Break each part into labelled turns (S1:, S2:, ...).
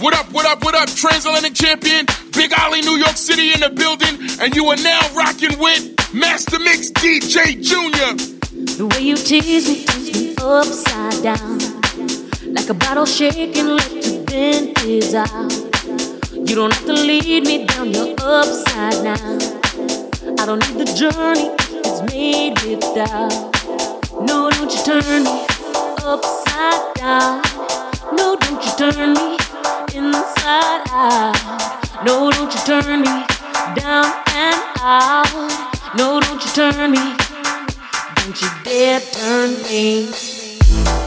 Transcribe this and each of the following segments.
S1: What up, what up, what up? Transatlantic champion, Big Ollie, New York City in the building, and you are now rocking with Master Mix DJ Junior.
S2: The way you tease me turns me upside down, like a bottle shaking, let your is out. You don't have to lead me down, you're upside down. I don't need the journey, it's made with doubt. No, don't you turn me upside down. No, don't you turn me inside out. No, don't you turn me down and out. No, don't you turn me. Don't you dare turn me.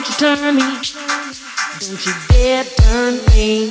S2: Don't you turn me. Don't you dare turn me.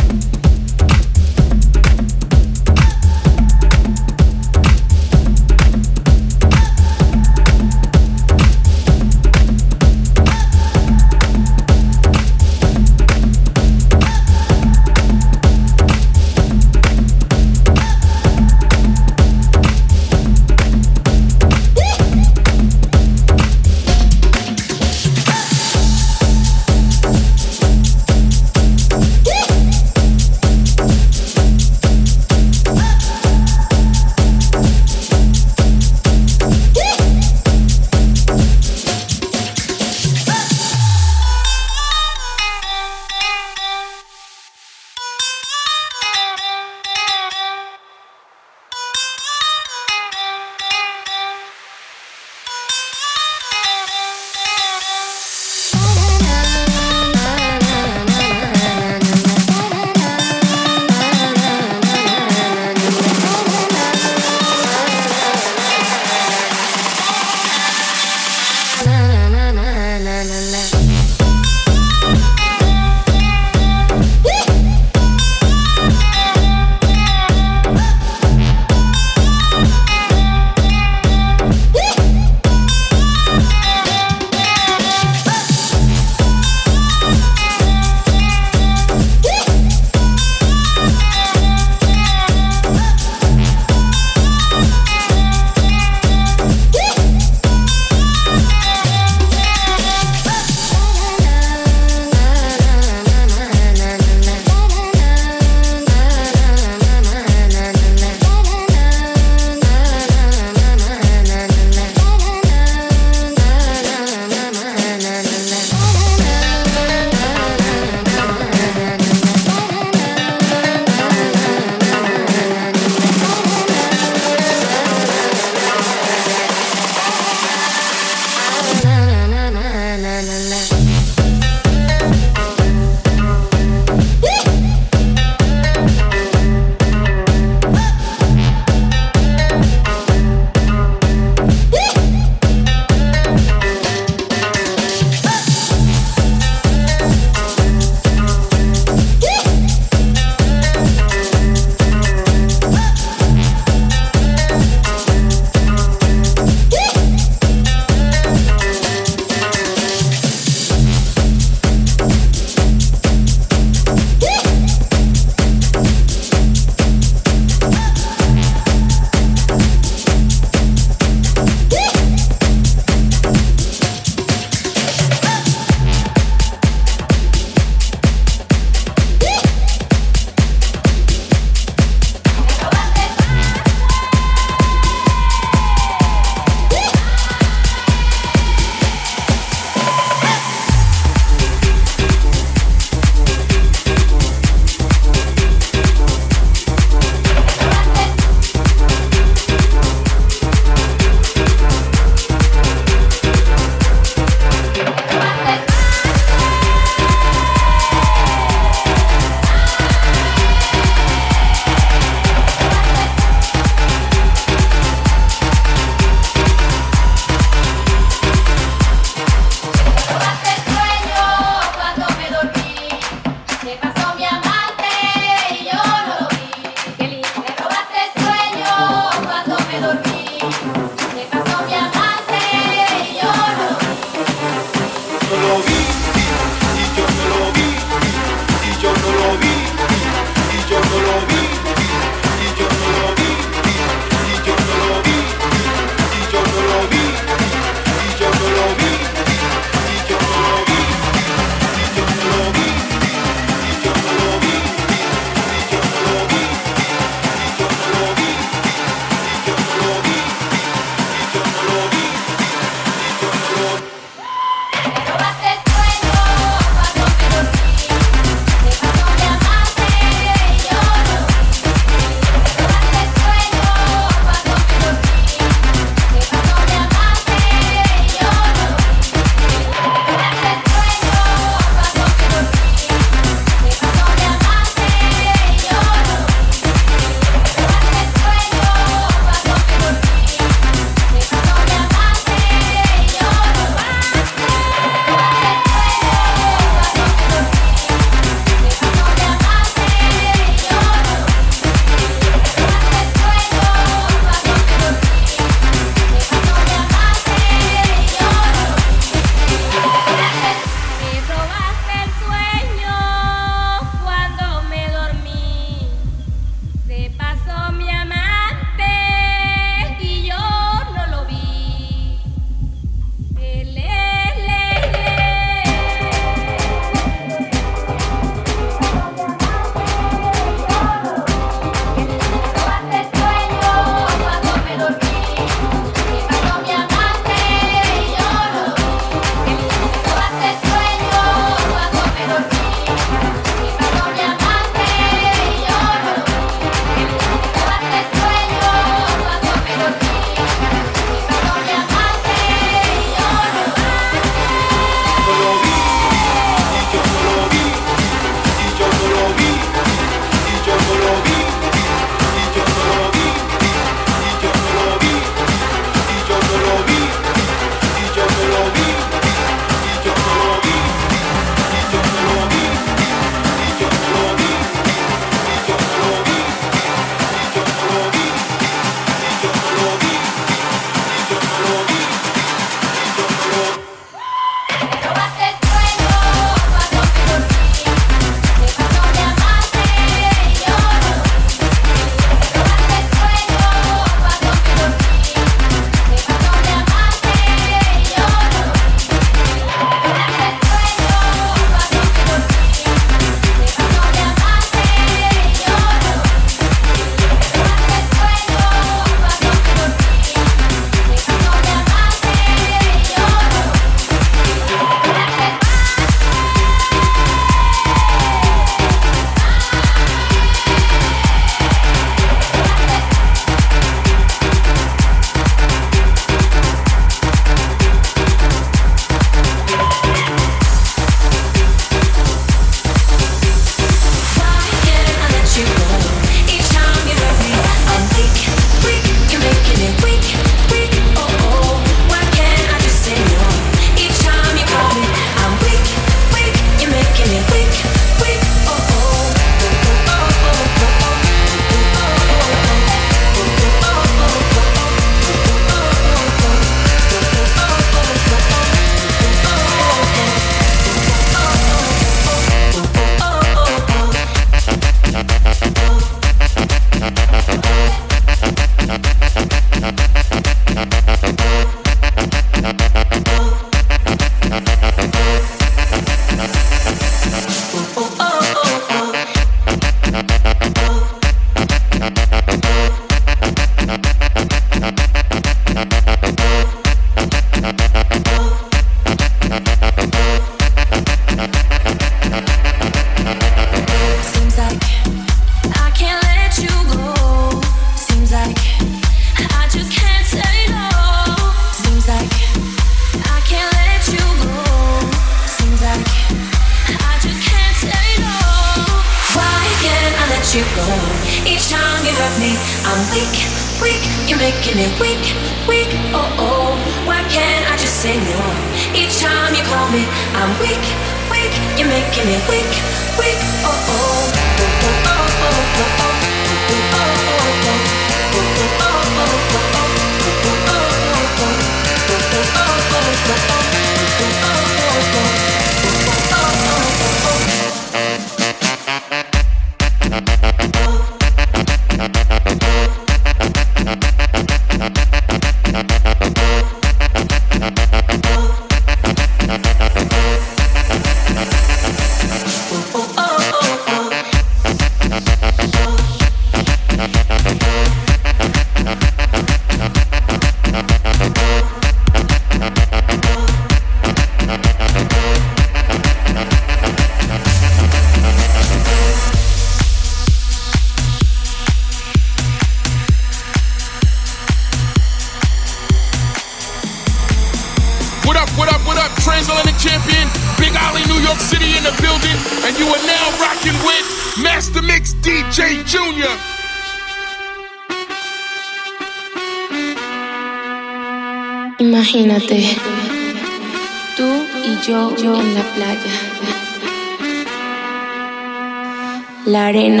S3: La arena,